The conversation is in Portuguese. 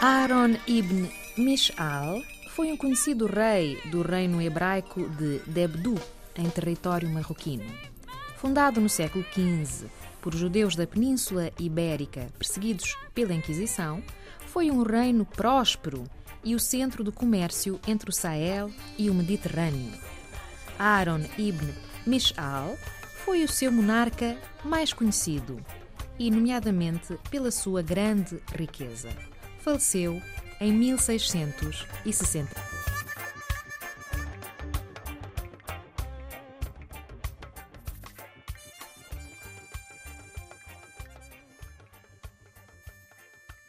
Aaron ibn Mish'al foi um conhecido rei do reino hebraico de Debdu, em território marroquino. Fundado no século XV por judeus da Península Ibérica perseguidos pela Inquisição, foi um reino próspero e o centro do comércio entre o Sahel e o Mediterrâneo. Aaron ibn Mish'al foi o seu monarca mais conhecido, e nomeadamente pela sua grande riqueza. Faleceu em 1660.